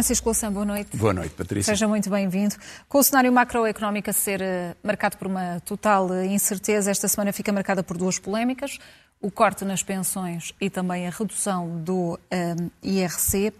Francisco Louçã, boa noite. Boa noite, Patrícia. Seja muito bem-vindo. Com o cenário macroeconómico a ser uh, marcado por uma total uh, incerteza, esta semana fica marcada por duas polémicas: o corte nas pensões e também a redução do uh, IRC.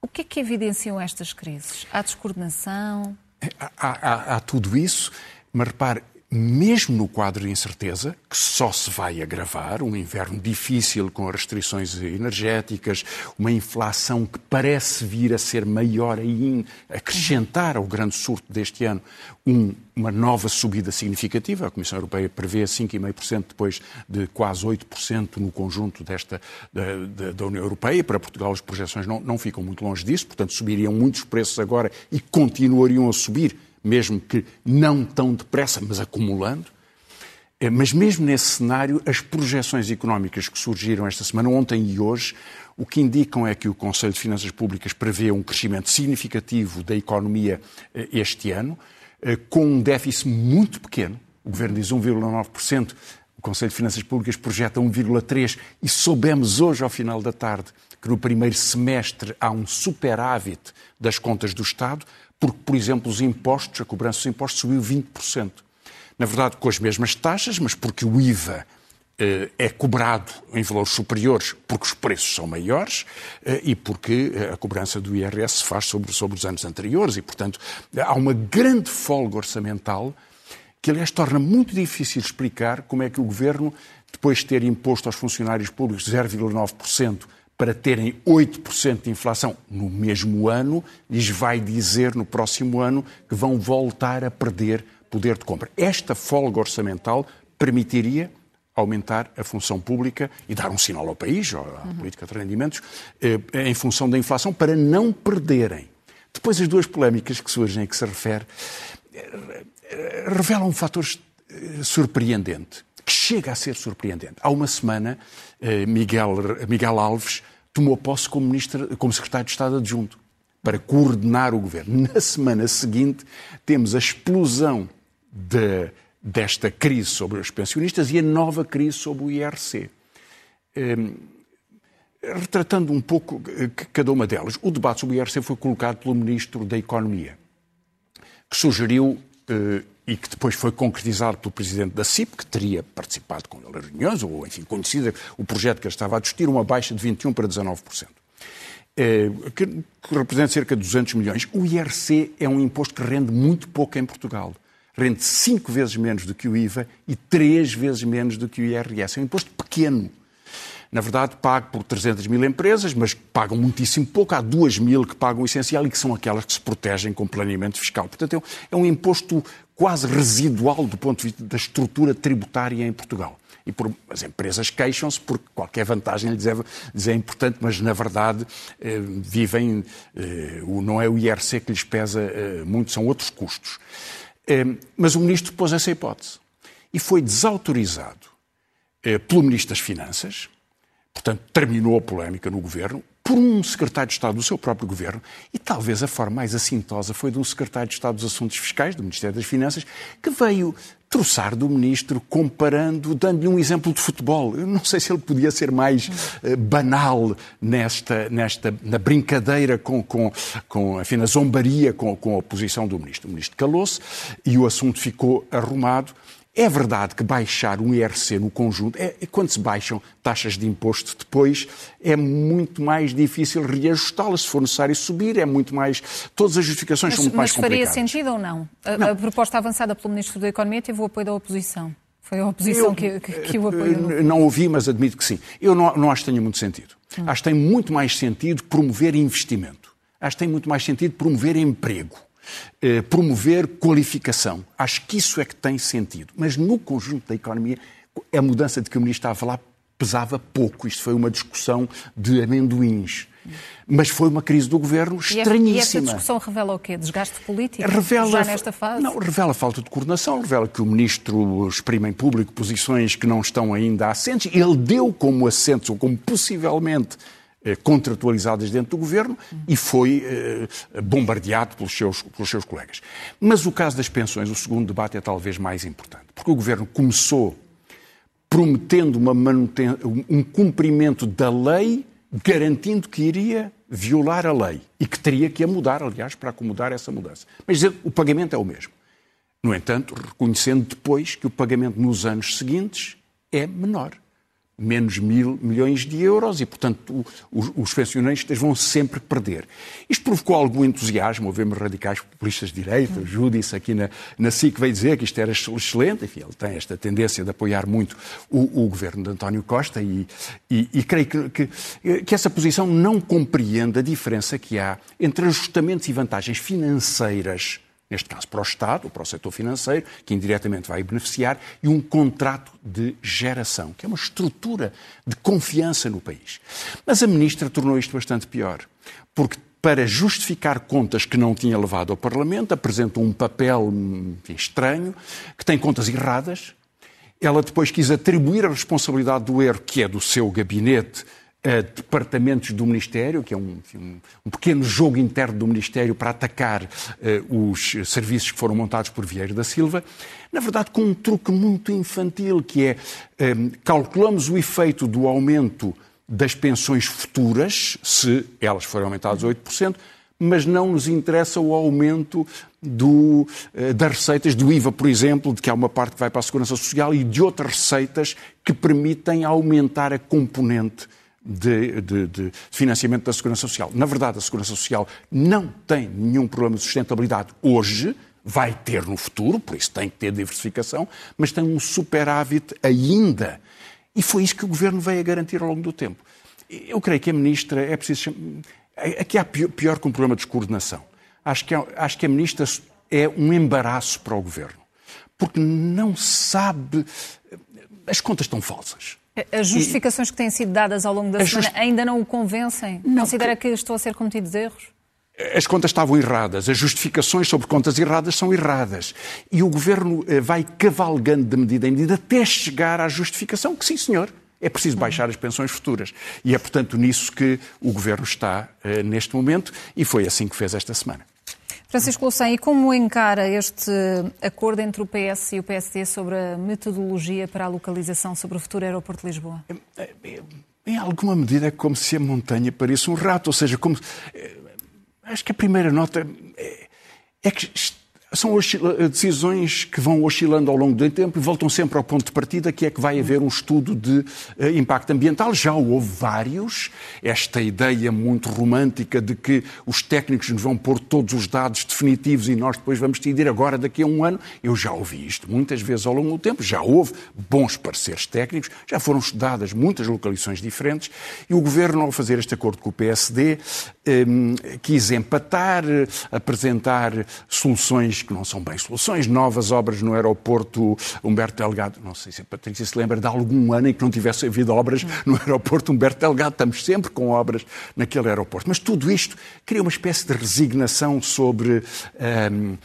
O que é que evidenciam estas crises? Há descoordenação? Há, há, há tudo isso, mas repare, mesmo no quadro de incerteza, que só se vai agravar, um inverno difícil com restrições energéticas, uma inflação que parece vir a ser maior ainda, acrescentar ao grande surto deste ano um, uma nova subida significativa. A Comissão Europeia prevê 5,5% depois de quase 8% no conjunto desta, da, da, da, União Europeia. Para Portugal as projeções não, não ficam muito longe disso, portanto subiriam muitos preços agora e continuariam a subir mesmo que não tão depressa, mas acumulando. Eh, mas mesmo nesse cenário, as projeções económicas que surgiram esta semana, ontem e hoje, o que indicam é que o Conselho de Finanças Públicas prevê um crescimento significativo da economia eh, este ano, eh, com um déficit muito pequeno. O Governo diz 1,9%, o Conselho de Finanças Públicas projeta 1,3% e soubemos hoje, ao final da tarde, que no primeiro semestre há um superávit das contas do Estado, porque, por exemplo, os impostos, a cobrança dos impostos subiu 20%. Na verdade, com as mesmas taxas, mas porque o IVA eh, é cobrado em valores superiores porque os preços são maiores eh, e porque eh, a cobrança do IRS se faz sobre, sobre os anos anteriores e, portanto, há uma grande folga orçamental que, aliás, torna muito difícil explicar como é que o Governo, depois de ter imposto aos funcionários públicos 0,9%, para terem 8% de inflação no mesmo ano, lhes vai dizer no próximo ano que vão voltar a perder poder de compra. Esta folga orçamental permitiria aumentar a função pública e dar um sinal ao país, à uhum. política de rendimentos, eh, em função da inflação, para não perderem. Depois, as duas polémicas que surgem a que se refere eh, revelam um fator eh, surpreendente, que chega a ser surpreendente. Há uma semana, Miguel, Miguel Alves tomou posse como, ministro, como secretário de Estado adjunto para coordenar o governo. Na semana seguinte, temos a explosão de, desta crise sobre os pensionistas e a nova crise sobre o IRC. Um, retratando um pouco cada uma delas, o debate sobre o IRC foi colocado pelo Ministro da Economia, que sugeriu uh, e que depois foi concretizado pelo presidente da CIP, que teria participado com ele em reuniões, ou enfim, conhecido o projeto que ele estava a discutir, uma baixa de 21% para 19%. É, que, que representa cerca de 200 milhões. O IRC é um imposto que rende muito pouco em Portugal. Rende cinco vezes menos do que o IVA e três vezes menos do que o IRS. É um imposto pequeno na verdade, pago por 300 mil empresas, mas pagam muitíssimo pouco. Há 2 mil que pagam o essencial e que são aquelas que se protegem com planeamento fiscal. Portanto, é um imposto quase residual do ponto de vista da estrutura tributária em Portugal. E por, as empresas queixam-se porque qualquer vantagem lhes é, lhes é importante, mas na verdade eh, vivem, eh, não é o IRC que lhes pesa eh, muito, são outros custos. Eh, mas o ministro pôs essa hipótese e foi desautorizado eh, pelo ministro das Finanças, portanto, terminou a polémica no governo, por um secretário de Estado do seu próprio governo, e talvez a forma mais assintosa foi de um secretário de Estado dos Assuntos Fiscais, do Ministério das Finanças, que veio troçar do ministro, comparando, dando-lhe um exemplo de futebol. Eu não sei se ele podia ser mais uh, banal nesta, nesta, na brincadeira com, com, com enfim, na zombaria com, com a posição do ministro. O ministro calou-se e o assunto ficou arrumado. É verdade que baixar um IRC no conjunto, é, quando se baixam taxas de imposto depois, é muito mais difícil reajustá-las. Se for necessário subir, é muito mais. Todas as justificações mas, são muito mais complicadas. Mas faria sentido ou não? A, não? a, proposta avançada pelo Ministro da Economia teve o apoio da oposição. Foi a oposição eu, que, que, que, o apoiou. Não, não ouvi, mas admito que sim. Eu não, não acho que tenha muito sentido. Hum. Acho que tem muito mais sentido promover investimento. Acho que tem muito mais sentido promover emprego. Eh, promover qualificação. Acho que isso é que tem sentido. Mas no conjunto da economia, a mudança de que o ministro estava a falar pesava pouco. Isto foi uma discussão de amendoins. Mas foi uma crise do governo estranhíssima. E essa discussão revela o quê? Desgaste político? Revela, já nesta fase? Não, revela falta de coordenação, revela que o ministro exprime em público posições que não estão ainda assentes. Ele deu como assentes, ou como possivelmente contratualizadas dentro do governo e foi eh, bombardeado pelos seus, pelos seus colegas. Mas o caso das pensões, o segundo debate, é talvez mais importante, porque o governo começou prometendo um cumprimento da lei garantindo que iria violar a lei e que teria que a mudar, aliás, para acomodar essa mudança. Mas o pagamento é o mesmo. No entanto, reconhecendo depois que o pagamento nos anos seguintes é menor menos mil milhões de euros e, portanto, os, os pensionistas vão sempre perder. Isto provocou algum entusiasmo, ouvemos radicais populistas de direita, o Júdice aqui na, na SIC veio dizer que isto era excelente, enfim, ele tem esta tendência de apoiar muito o, o governo de António Costa e, e, e creio que, que, que essa posição não compreende a diferença que há entre ajustamentos e vantagens financeiras neste caso para o Estado, ou para o setor financeiro, que indiretamente vai beneficiar, e um contrato de geração, que é uma estrutura de confiança no país. Mas a ministra tornou isto bastante pior, porque para justificar contas que não tinha levado ao Parlamento, apresentou um papel enfim, estranho, que tem contas erradas. Ela depois quis atribuir a responsabilidade do erro, que é do seu gabinete, departamentos do Ministério, que é um, enfim, um, pequeno jogo interno do Ministério para atacar uh, os serviços que foram montados por Vieira da Silva, na verdade com um truque muito infantil, que é um, calculamos o efeito do aumento das pensões futuras, se elas forem aumentadas 8%, mas não nos interessa o aumento do, uh, das receitas do IVA, por exemplo, de que há uma parte que vai para a Segurança Social e de outras receitas que permitem aumentar a componente de, de, de, financiamento da Segurança Social. Na verdade, a Segurança Social não tem nenhum problema de sustentabilidade hoje, vai ter no futuro, por isso tem que ter diversificação, mas tem um superávit ainda. E foi isso que o Governo veio a garantir ao longo do tempo. Eu creio que a Ministra é preciso. Aqui há pior, pior que um problema de descoordenação. Acho que, acho que a Ministra é um embaraço para o Governo, porque não sabe. As contas estão falsas. As justificações que têm sido dadas ao longo da semana just... ainda não o convencem? Não, Considera que... que estou a ser cometidos erros? As contas estavam erradas, as justificações sobre contas erradas são erradas. E o governo eh, vai cavalgando de medida em medida até chegar à justificação que, sim, senhor, é preciso baixar as pensões futuras. E é, portanto, nisso que o governo está uh, neste momento e foi assim que fez esta semana. Francisco Louçã, e como encara este acordo entre o PS e o PSD sobre a metodologia para a localização sobre o futuro aeroporto de Lisboa? Em alguma medida é como se a montanha pareça um rato, ou seja, como... Eh, acho que a primeira nota é, é que são decisões que vão oscilando ao longo do tempo e voltam sempre ao ponto de partida, que é que vai haver um estudo de uh, impacto ambiental. Já houve vários. Esta ideia muito romântica de que os técnicos nos vão pôr todos os dados definitivos e nós depois vamos decidir agora, daqui a um ano. Eu já ouvi isto muitas vezes ao longo do tempo. Já houve bons pareceres técnicos, já foram estudadas muitas localizações diferentes e o Governo, ao fazer este acordo com o PSD, um, eh, quis empatar, eh, apresentar soluções que não são bem soluções, novas obras no aeroporto Humberto Delgado. Não sei se a Patrícia se lembra de algum ano em que não tivesse havido obras no aeroporto Humberto Delgado. Estamos sempre com obras naquele aeroporto. Mas tudo isto cria uma espécie de resignação sobre um,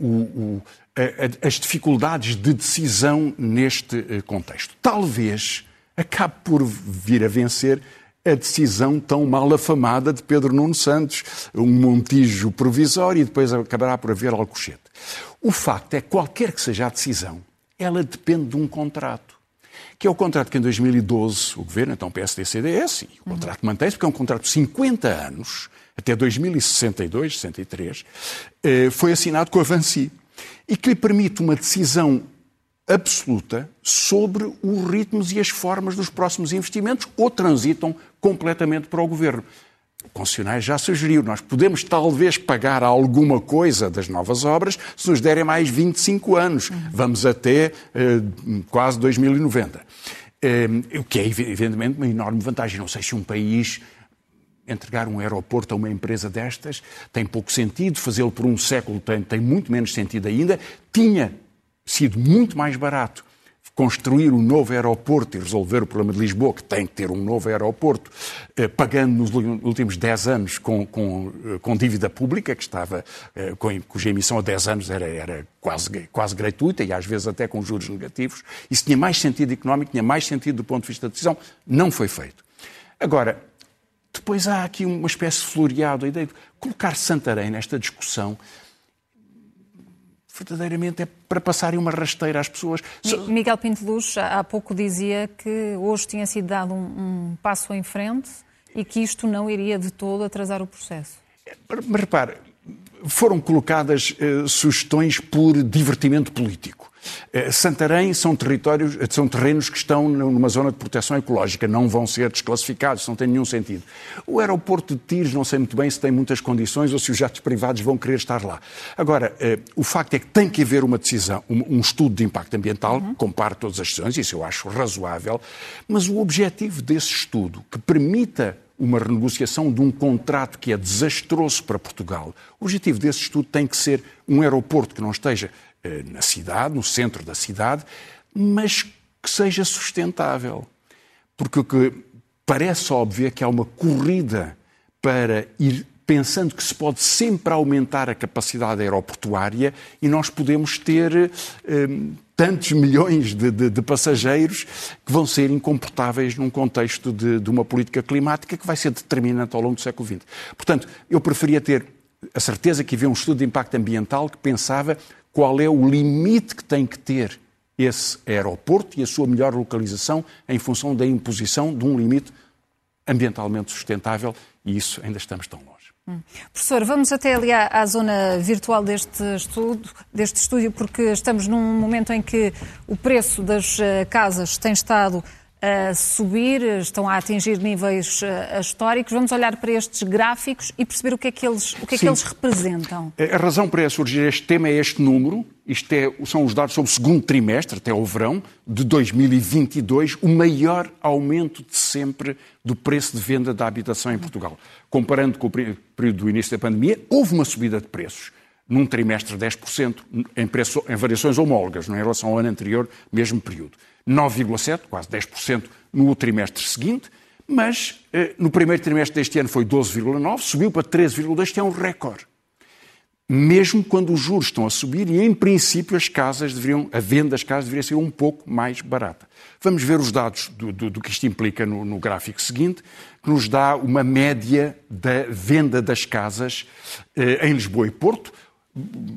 o, a, as dificuldades de decisão neste eh, contexto. Talvez acabe por vir a vencer a decisão tão mal afamada de Pedro Nuno Santos, um montijo provisório e depois acabará por haver Alcochete. O facto é que qualquer que seja a decisão, ela depende de um contrato. Que é o contrato que em 2012 o governo, então PSD-CDS, e o contrato mantém-se, porque é um contrato de 50 anos, até 2062, 63, eh, foi assinado com a Vansi e que lhe permite uma decisão absoluta sobre os ritmos e as formas dos próximos investimentos ou transitam completamente para o governo. O concessionário já sugeriu, nós podemos talvez pagar alguma coisa das novas obras se nos derem mais 25 anos. Vamos até eh, quase 2090. Eh, o que é, evidentemente, uma enorme vantagem. Não sei se um país entregar um aeroporto a uma empresa destas tem pouco sentido, fazê-lo por um século tem, tem muito menos sentido ainda. Tinha sido muito mais barato construir um novo aeroporto e resolver o problema de Lisboa, que tem que ter um novo aeroporto, eh, pagando nos últimos 10 anos com, com, eh, com dívida pública, que estava, eh, com, cuja emissão a 10 anos era, era quase, quase gratuita e às vezes até com juros negativos. Isso tinha mais sentido económico, tinha mais sentido do ponto de vista da decisão. Não foi feito. Agora, depois há aqui uma espécie de floreado, a ideia de colocar Santarém nesta discussão verdadeiramente é para passarem uma rasteira às pessoas. Miguel Pinto Luz há pouco dizia que hoje tinha sido dado um, um passo em frente e que isto não iria de todo atrasar o processo. Mas repare, foram colocadas uh, sugestões por divertimento político. Uh, Santarém são territórios, são terrenos que estão numa zona de proteção ecológica, não vão ser desclassificados, não tem nenhum sentido. O aeroporto de Tires, não sei muito bem se tem muitas condições ou se os jatos privados vão querer estar lá. Agora, uh, o facto é que tem que haver uma decisão, um, estudo de impacto ambiental, uhum. compare todas as decisões, isso eu acho razoável, mas o objetivo desse estudo, que permita uma renegociação de um contrato que é desastroso para Portugal. O objetivo desse estudo tem que ser um aeroporto que não esteja eh, na cidade, no centro da cidade, mas que seja sustentável. Porque o que parece óbvio é que há uma corrida para ir pensando que se pode sempre aumentar a capacidade aeroportuária e nós podemos ter eh, tantos milhões de, de, de, passageiros que vão ser incomportáveis num contexto de, de, uma política climática que vai ser determinante ao longo do século XX. Portanto, eu preferia ter a certeza que havia um estudo de impacto ambiental que pensava qual é o limite que tem que ter esse aeroporto e a sua melhor localização em função da imposição de um limite ambientalmente sustentável e isso ainda estamos tão longe. Hum. Professor, vamos até ali à, à, zona virtual deste estudo, deste estúdio, porque estamos num momento em que o preço das eh, casas tem estado a subir, estão a atingir níveis uh, históricos. Vamos olhar para estes gráficos e perceber o que é que eles, o que é que eles representam. A razão para surgir este tema é este número. Isto é, são os dados sobre o segundo trimestre, até o verão de 2022, o maior aumento de sempre do preço de venda da habitação em Portugal. Comparando com o período do início da pandemia, houve uma subida de preços num trimestre 10%, em, preço, em variações homólogas, não é? em relação ao ano anterior, mesmo período. 9,7%, quase 10% no trimestre seguinte, mas eh, no primeiro trimestre deste ano foi 12,9%, subiu para 13,2%, este é um recorde. Mesmo quando os juros estão a subir e, em princípio, as casas deveriam, a venda das casas deveria ser um pouco mais barata. Vamos ver os dados do, do, do que isto implica no, no, gráfico seguinte, que nos dá uma média da venda das casas eh, em Lisboa e Porto.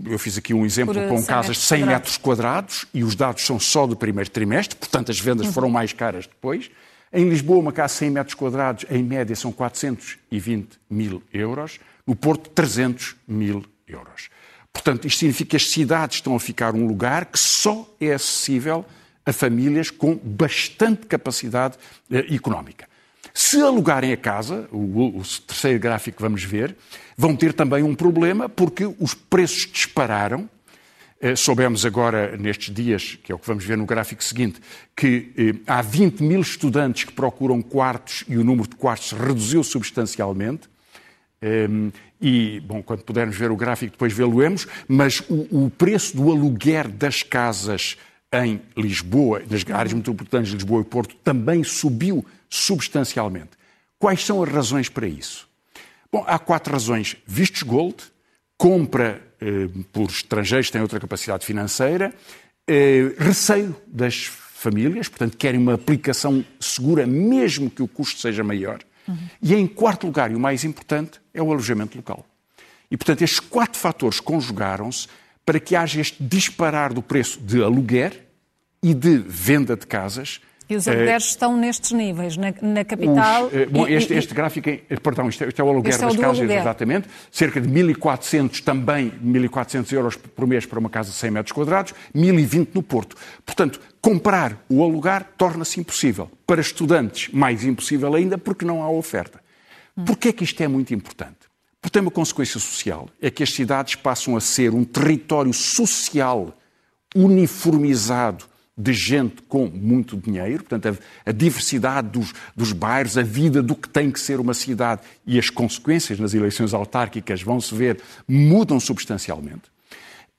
Eu fiz aqui um exemplo Por com casas de 100 metros quadrados e os dados são só do primeiro trimestre, portanto as vendas uhum. foram mais caras depois. Em Lisboa, uma casa de 100 metros quadrados, em média, são 420 mil euros. No Porto, 300 mil euros. Portanto, isto significa que as cidades estão a ficar um lugar que só é acessível a famílias com bastante capacidade eh, económica. Se alugarem a casa, o, o, terceiro gráfico que vamos ver, vão ter também um problema porque os preços dispararam. Eh, soubemos agora, nestes dias, que é o que vamos ver no gráfico seguinte, que eh, há 20 mil estudantes que procuram quartos e o número de quartos reduziu substancialmente. Um, e, bom, quando pudermos ver o gráfico, depois vê-lo-emos, mas o, o, preço do aluguer das casas em Lisboa, nas áreas metropolitanas de Lisboa e Porto, também subiu substancialmente. Quais são as razões para isso? Bom, há quatro razões. Vistos gold, compra eh, por estrangeiros que têm outra capacidade financeira, eh, receio das famílias, portanto, querem uma aplicação segura, mesmo que o custo seja maior. Uhum. E, em quarto lugar, e o mais importante, é o alojamento local. E, portanto, estes quatro fatores conjugaram-se para que haja este disparar do preço de aluguer e de venda de casas e os alugueres uh, estão nestes níveis, na, na capital. Os, uh, bom, e, este, este, gráfico, é, perdão, isto é, isto é o aluguer das é casas, aluguer. exatamente. Cerca de 1.400 também, 1.400 euros por mês para uma casa de 100 metros quadrados, 1.020 no Porto. Portanto, comprar ou alugar torna-se impossível. Para estudantes, mais impossível ainda, porque não há oferta. Porquê é que isto é muito importante? Porque tem uma consequência social, é que as cidades passam a ser um território social uniformizado de gente com muito dinheiro, portanto, a, a diversidade dos, dos, bairros, a vida do que tem que ser uma cidade e as consequências nas eleições autárquicas vão-se ver, mudam substancialmente.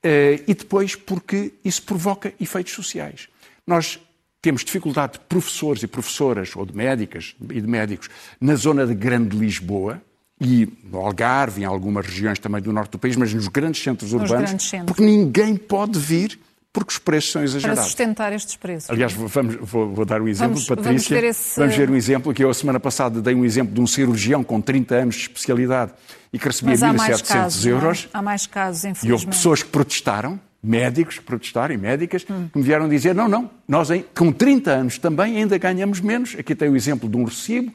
Uh, e depois porque isso provoca efeitos sociais. Nós temos dificuldade de professores e professoras, ou de médicas e de médicos, na zona de Grande Lisboa, e no Algarve, em algumas regiões também do norte do país, mas nos grandes centros urbanos, grandes centros. porque ninguém pode vir porque os preços são exagerados. Para sustentar estes preços. Aliás, vamos, vou, vou, dar um exemplo, vamos, Patrícia. Vamos ver, esse... vamos ver um exemplo, que eu a semana passada dei um exemplo de um cirurgião com 30 anos de especialidade e que recebia 1.700 é? euros. Há mais casos, infelizmente. E houve pessoas que protestaram, médicos que protestaram e médicas que me vieram dizer: não, não, nós com 30 anos também ainda ganhamos menos. Aqui tem o exemplo de um recibo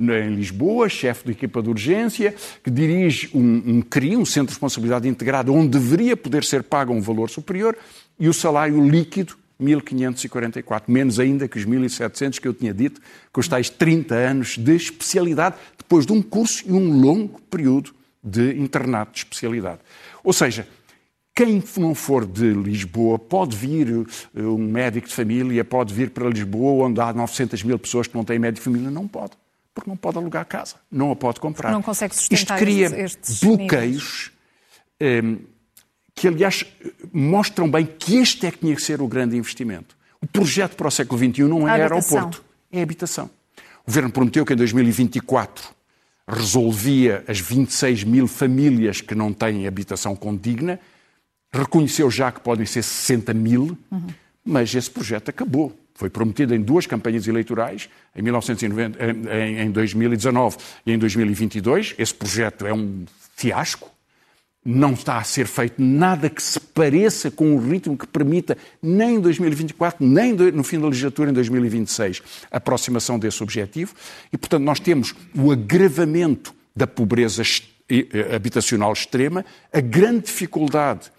em Lisboa, chefe de equipa de urgência, que dirige um, um CRI, um Centro de Responsabilidade Integrada, onde deveria poder ser pago um valor superior, e o salário líquido 1.544, menos ainda que os 1.700 que eu tinha dito, com os tais 30 anos de especialidade, depois de um curso e um longo período de internato de especialidade. Ou seja, quem não for de Lisboa pode vir, eh, um médico de família pode vir para Lisboa, onde há 900 mil pessoas que não têm médico de família. Não pode, porque não pode alugar casa, não a pode comprar. Não consegue sustentar Isto cria estes bloqueios eh, que, aliás, mostram bem que este é que tinha que ser o grande investimento. O projeto para o século XXI não é aeroporto, é habitação. O Governo prometeu que em 2024 resolvia as 26 mil famílias que não têm habitação condigna reconheceu já que podem ser 60 mil, uhum. mas esse projeto acabou. Foi prometido em duas campanhas eleitorais, em, 1990, em, em 2019 e em 2022. Esse projeto é um fiasco. Não está a ser feito nada que se pareça com um ritmo que permita, nem em 2024, nem no fim da legislatura, em 2026, a aproximação desse objetivo. E, portanto, nós temos o agravamento da pobreza eh, habitacional extrema, a grande dificuldade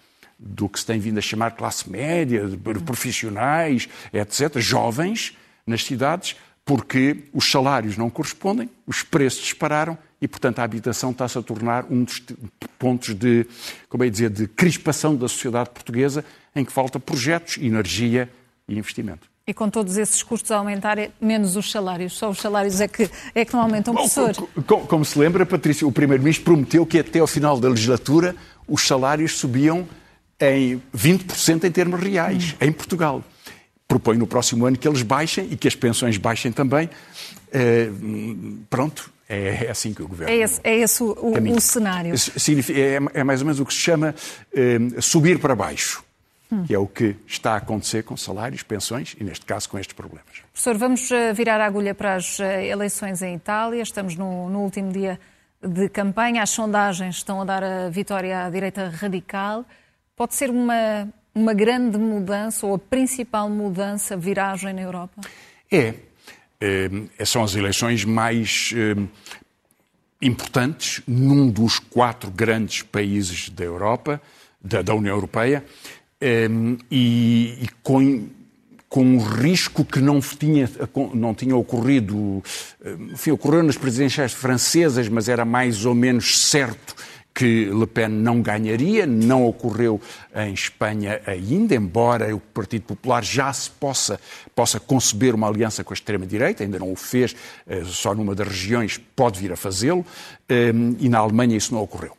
do que se tem vindo a chamar classe média, profissionais, etc., jovens nas cidades, porque os salários não correspondem, os preços dispararam e, portanto, a habitação está-se a tornar um dos pontos de, como é dizer, de crispação da sociedade portuguesa, em que falta projetos, energia e investimento. E com todos esses custos a aumentar, é menos os salários. Só os salários é que, é que não aumentam, professor. Como, como se lembra, Patrícia, o Primeiro-Ministro prometeu que até ao final da legislatura os salários subiam em 20% em termos reais, em Portugal. Propõe no próximo ano que eles baixem e que as pensões baixem também. Uh, pronto, é, é, assim que o governo. É esse, é esse o, o, o cenário. É, é, mais ou menos o que se chama uh, subir para baixo, hum. que é o que está a acontecer com salários, pensões e, neste caso, com estes problemas. Professor, vamos eh, virar a agulha para as eleições em Itália. Estamos no, no último dia de campanha. As sondagens estão a dar a vitória à direita radical pode ser uma, uma grande mudança ou a principal mudança, viragem na Europa? É. é são as eleições mais é, importantes num dos quatro grandes países da Europa, da, da União Europeia, é, e, e com com um risco que não tinha, não tinha ocorrido, enfim, ocorreu nas presidenciais francesas, mas era mais ou menos certo que Le Pen não ganharia, não ocorreu em Espanha ainda, embora o Partido Popular já se possa, possa conceber uma aliança com a extrema-direita, ainda não o fez, eh, só numa das regiões pode vir a fazê-lo, eh, e na Alemanha isso não ocorreu.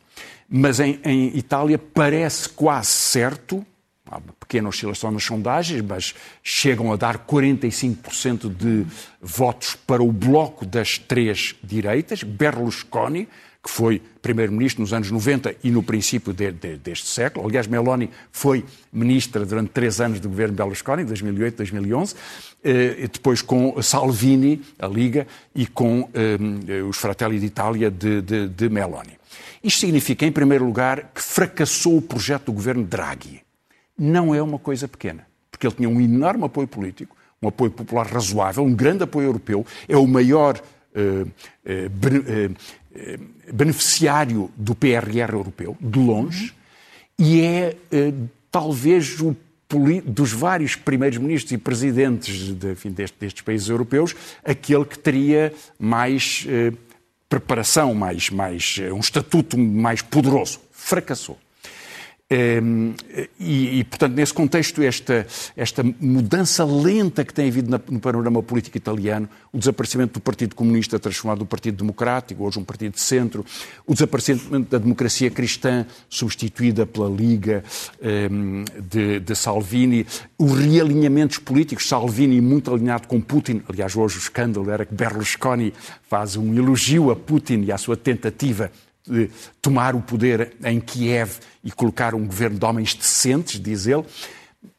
Mas em, em Itália parece quase certo, há uma pequena oscilação nas sondagens, mas chegam a dar 45% de votos para o bloco das três direitas, Berlusconi, que foi primeiro-ministro nos anos 90 e no princípio de, de, deste século. Aliás, Meloni foi ministra durante três anos do governo Berlusconi, 2008 2011, eh, depois com Salvini, a Liga, e com eh, os Fratelli d'Italia de, de, de Meloni. Isto significa, em primeiro lugar, que fracassou o projeto do governo Draghi. Não é uma coisa pequena, porque ele tinha um enorme apoio político, um apoio popular razoável, um grande apoio europeu, é o maior eh, beneficiário do PRR europeu, de longe, e é eh, talvez o dos vários primeiros ministros e presidentes de, enfim, destes, destes, países europeus, aquele que teria mais eh, preparação, mais, mais, um estatuto mais poderoso. Fracassou. Ehm, e, e, portanto, nesse contexto, esta, esta mudança lenta que tem havido no panorama político italiano, o desaparecimento do Partido Comunista transformado no Partido Democrático, hoje um partido de centro, o desaparecimento da democracia cristã substituída pela Liga ehm, de, de, Salvini, os realinhamentos políticos, Salvini muito alinhado com Putin, aliás, hoje o escândalo era que Berlusconi faz um elogio a Putin e à sua tentativa tomar o poder em Kiev e colocar um governo de homens decentes, diz ele,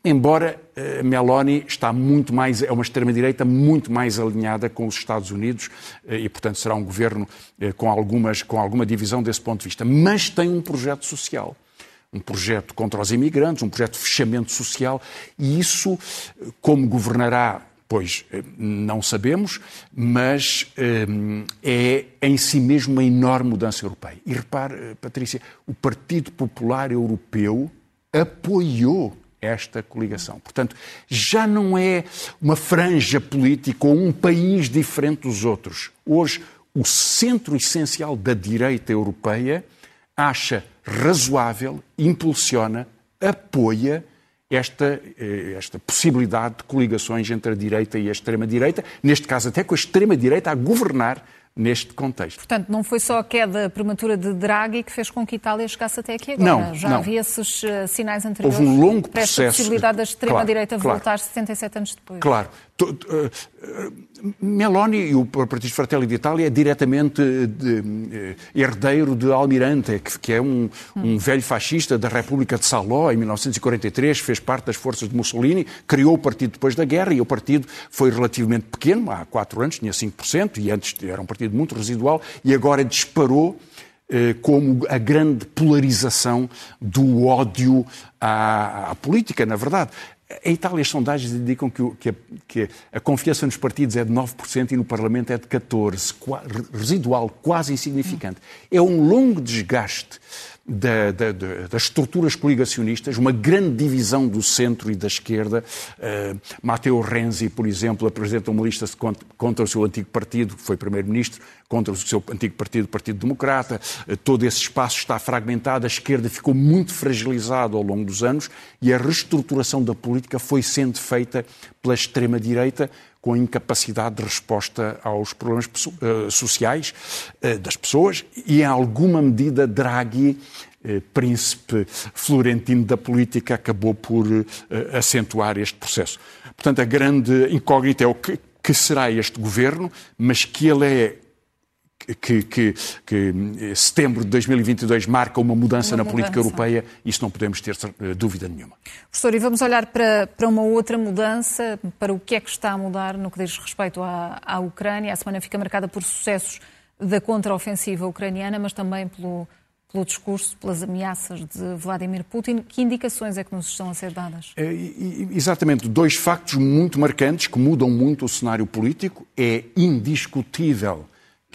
embora uh, Meloni está muito mais, é uma extrema-direita muito mais alinhada com os Estados Unidos uh, e, portanto, será um governo uh, com, algumas, com alguma divisão desse ponto de vista. Mas tem um projeto social. um projeto contra os imigrantes, um projeto de fechamento social, e isso, como governará Pois não sabemos, mas é em si mesmo uma enorme mudança europeia. E repare, Patrícia, o Partido Popular Europeu apoiou esta coligação. Portanto, já não é uma franja política ou um país diferente dos outros. Hoje, o centro essencial da direita europeia acha razoável, impulsiona, apoia esta, eh, esta possibilidade de coligações entre a direita e a extrema-direita, neste caso até com a extrema-direita a governar neste contexto. Portanto, não foi só a queda prematura de Draghi que fez com que a Itália chegasse até aqui agora. Não, Já não. havia esses uh, sinais anteriores Houve um longo para esta processo. possibilidade da extrema-direita claro, voltar 77 anos depois. Claro. Uh, Meloni e o Partido Fratelli d'Italia é diretamente de, de, herdeiro de Almirante, que, que é um, um, velho fascista da República de Saló, em 1943, fez parte das forças de Mussolini, criou o partido depois da guerra e o partido foi relativamente pequeno, há quatro anos tinha 5%, e antes era um partido muito residual, e agora disparou como a grande polarização do ódio à, à, política, na verdade. Em Itália, as sondagens indicam que, que, a, que, a, confiança nos partidos é de 9% e no Parlamento é de 14%, residual, quase insignificante. É um longo desgaste da, da, das estruturas coligacionistas, uma grande divisão do centro e da esquerda. Uh, Matteo Renzi, por exemplo, apresenta uma lista contra, contra o seu antigo partido, que foi primeiro-ministro, contra o seu antigo partido, o Partido Democrata. Uh, todo esse espaço está fragmentado, a esquerda ficou muito fragilizada ao longo dos anos e a reestruturação da política foi sendo feita pela extrema-direita, com incapacidade de resposta aos problemas uh, sociais uh, das pessoas e, em alguma medida, Draghi, uh, príncipe florentino da política, acabou por acentuar este processo. Portanto, a grande incógnita é o que, que será este governo, mas que ele é que, que, que, setembro de 2022 marca uma mudança uma na mudança. política europeia, isso não podemos ter eh, dúvida nenhuma. Professor, e vamos olhar para, para uma outra mudança, para o que é que está a mudar no que diz respeito à, à Ucrânia. A semana fica marcada por sucessos da contraofensiva ucraniana, mas também pelo, pelo discurso, pelas ameaças de Vladimir Putin. Que indicações é que nos estão a ser dadas? É, exatamente, dois factos muito marcantes que mudam muito o cenário político. É indiscutível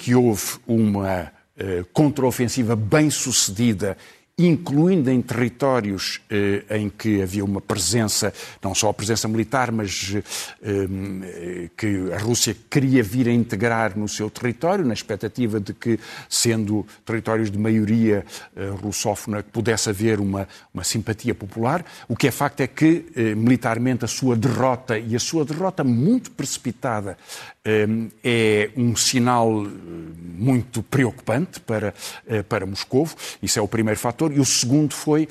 que houve uma uh, contraofensiva bem sucedida incluindo em territórios eh, em que havia uma presença, não só a presença militar, mas eh, que a Rússia queria vir a integrar no seu território, na expectativa de que, sendo territórios de maioria eh, russófona, pudesse haver uma, uma simpatia popular. O que é facto é que, eh, militarmente, a sua derrota, e a sua derrota muito precipitada, eh, é um sinal eh, muito preocupante para, para Moscou. Isso é o primeiro fator e o segundo foi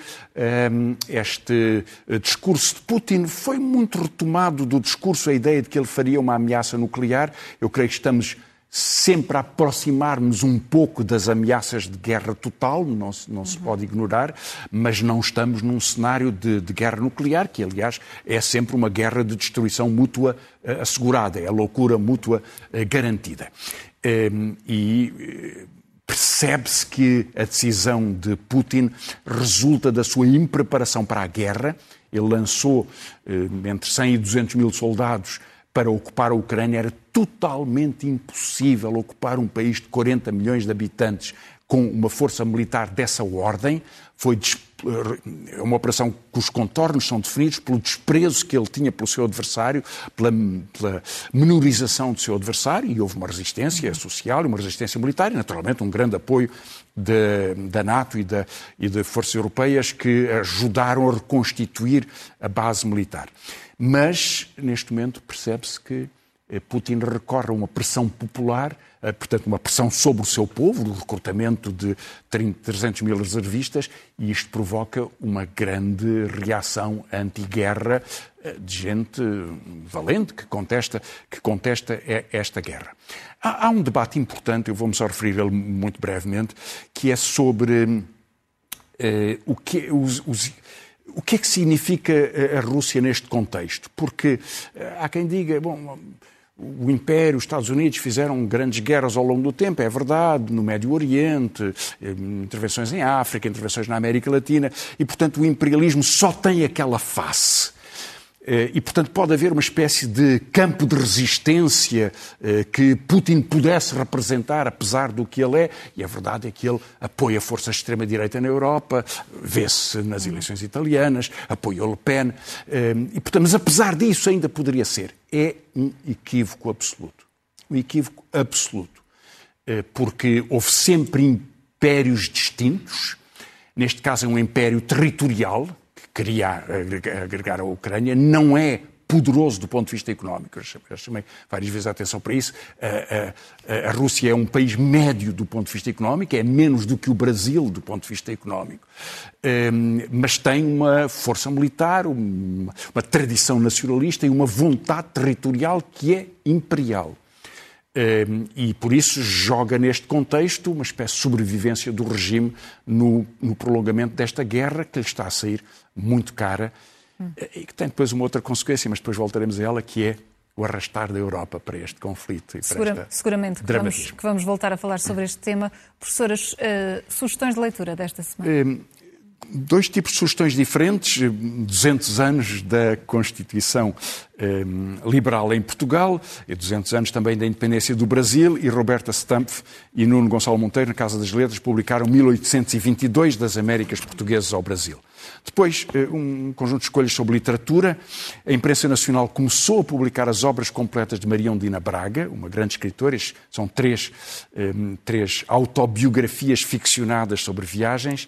um, este eh, discurso de Putin. Foi muito retomado do discurso a ideia de que ele faria uma ameaça nuclear. Eu creio que estamos sempre a aproximar-nos um pouco das ameaças de guerra total, não se, não se uhum. pode ignorar, mas não estamos num cenário de, de, guerra nuclear, que aliás é sempre uma guerra de destruição mútua uh, assegurada, é a loucura mútua uh, garantida. Um, e Percebe-se que a decisão de Putin resulta da sua impreparação para a guerra. Ele lançou eh, entre 100 e 200 mil soldados para ocupar a Ucrânia. Era totalmente impossível ocupar um país de 40 milhões de habitantes com uma força militar dessa ordem. Foi é uma operação cujos contornos são definidos pelo desprezo que ele tinha pelo seu adversário, pela, pela menorização do seu adversário, e houve uma resistência social e uma resistência militar, e naturalmente um grande apoio de, da NATO e, da, e de forças europeias que ajudaram a reconstituir a base militar. Mas, neste momento, percebe-se que Putin recorre a uma pressão popular eh, portanto, uma pressão sobre o seu povo, o recrutamento de 30, 300 mil reservistas, e isto provoca uma grande reação anti-guerra eh, de gente valente que contesta, que contesta esta guerra. Há, há um debate importante, eu vou-me só referir a ele muito brevemente, que é sobre eh, o, que, os, os, o que é que significa a Rússia neste contexto. Porque há quem diga, bom o Império, os Estados Unidos fizeram grandes guerras ao longo do tempo, é verdade, no Médio Oriente, eh, intervenções em África, intervenções na América Latina, e, portanto, o imperialismo só tem aquela face. Eh, e, portanto, pode haver uma espécie de campo de resistência eh, que Putin pudesse representar, apesar do que ele é. E a verdade é que ele apoia forças de extrema-direita na Europa, vê-se nas eleições italianas, apoiou Le Pen. Eh, e, portanto, mas apesar disso, ainda poderia ser. É um equívoco absoluto. Um equívoco absoluto. Porque houve sempre impérios distintos. Neste caso, é um império territorial queria agregar a Ucrânia, não é poderoso do ponto de vista económico. Eu chamei várias vezes a atenção para isso. A, a, a, Rússia é um país médio do ponto de vista económico, é menos do que o Brasil do ponto de vista económico, um, mas tem uma força militar, uma, uma tradição nacionalista e uma vontade territorial que é imperial. Ehm, e por isso joga neste contexto uma espécie de sobrevivência do regime no, no prolongamento desta guerra que lhe está a sair muito cara hum. e que tem depois uma outra consequência, mas depois voltaremos a ela, que é o arrastar da Europa para este conflito e Segura, para Seguramente que vamos, que vamos, voltar a falar sobre este tema. Professoras, uh, sugestões de leitura desta semana? Ehm, dois tipos de sugestões diferentes, 200 anos da Constituição eh, Liberal em Portugal, e 200 anos também da independência do Brasil, e Roberta Stampf e Nuno Gonçalo Monteiro, na Casa das Letras, publicaram 1822 das Américas Portuguesas ao Brasil. Depois, eh, um conjunto de escolhas sobre literatura. A imprensa nacional começou a publicar as obras completas de Maria Ondina Braga, uma grande escritora. São três, eh, três autobiografias ficcionadas sobre viagens.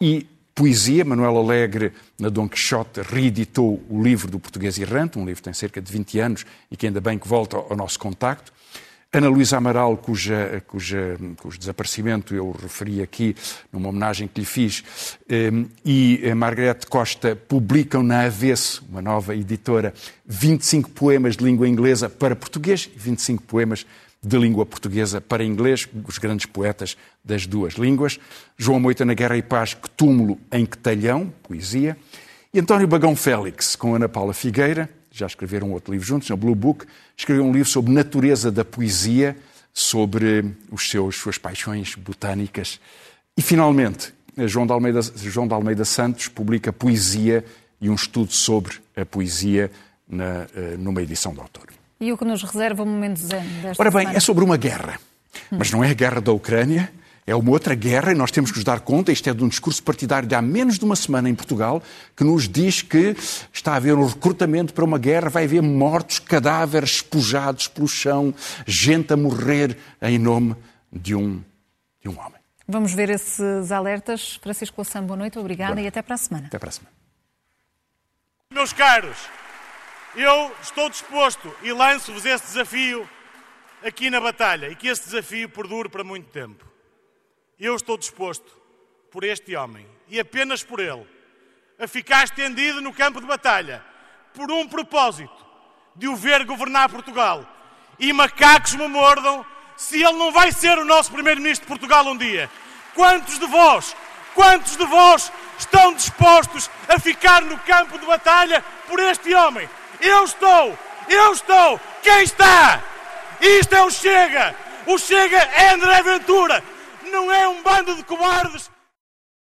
E poesia. Manuel Alegre, na Dom Quixote, reeditou o livro do Português Errante, um livro que tem cerca de 20 anos e que ainda bem que volta ao nosso contacto. Ana Luísa Amaral, cuja, cuja, cujo desaparecimento eu referi aqui numa homenagem que lhe fiz, ehm, e Margarete Costa publicam na Avesso, uma nova editora, 25 poemas de língua inglesa para português e 25 poemas de língua portuguesa para inglês, os grandes poetas das duas línguas. João Moita na Guerra e Paz, Que Túmulo em Quetalhão, poesia. E António Bagão Félix, com Ana Paula Figueira, já escreveram outro livro juntos, no Blue Book, escreveu um livro sobre natureza da poesia, sobre os seus, suas paixões botânicas. E, finalmente, João de, Almeida, João de Almeida Santos publica Poesia e um estudo sobre a poesia na, eh, numa edição de autor. E o que nos reserva o momento zen desta Ora bem, semana? é sobre uma guerra. Mas não é a guerra da Ucrânia, é uma outra guerra e nós temos que nos dar conta, isto é de um discurso partidário de há menos de uma semana em Portugal, que nos diz que está a haver um recrutamento para uma guerra, vai haver mortos, cadáveres espojados pelo chão, gente a morrer em nome de um, de um homem. Vamos ver esses alertas. Francisco Louçã, boa noite, obrigada e até para a semana. Até para a semana. Meus caros, eu estou disposto e lanço-vos esse desafio aqui na batalha e que esse desafio perdure para muito tempo. Eu estou disposto por este homem e apenas por ele a ficar estendido no campo de batalha por um propósito de o ver governar Portugal. E macacos me mordam se ele não vai ser o nosso primeiro-ministro de Portugal um dia. Quantos de vós, quantos de vós estão dispostos a ficar no campo de batalha por este homem? Eu estou! Eu estou! Quem está? Isto é o Chega! O Chega é André Ventura! Não é um bando de cobardes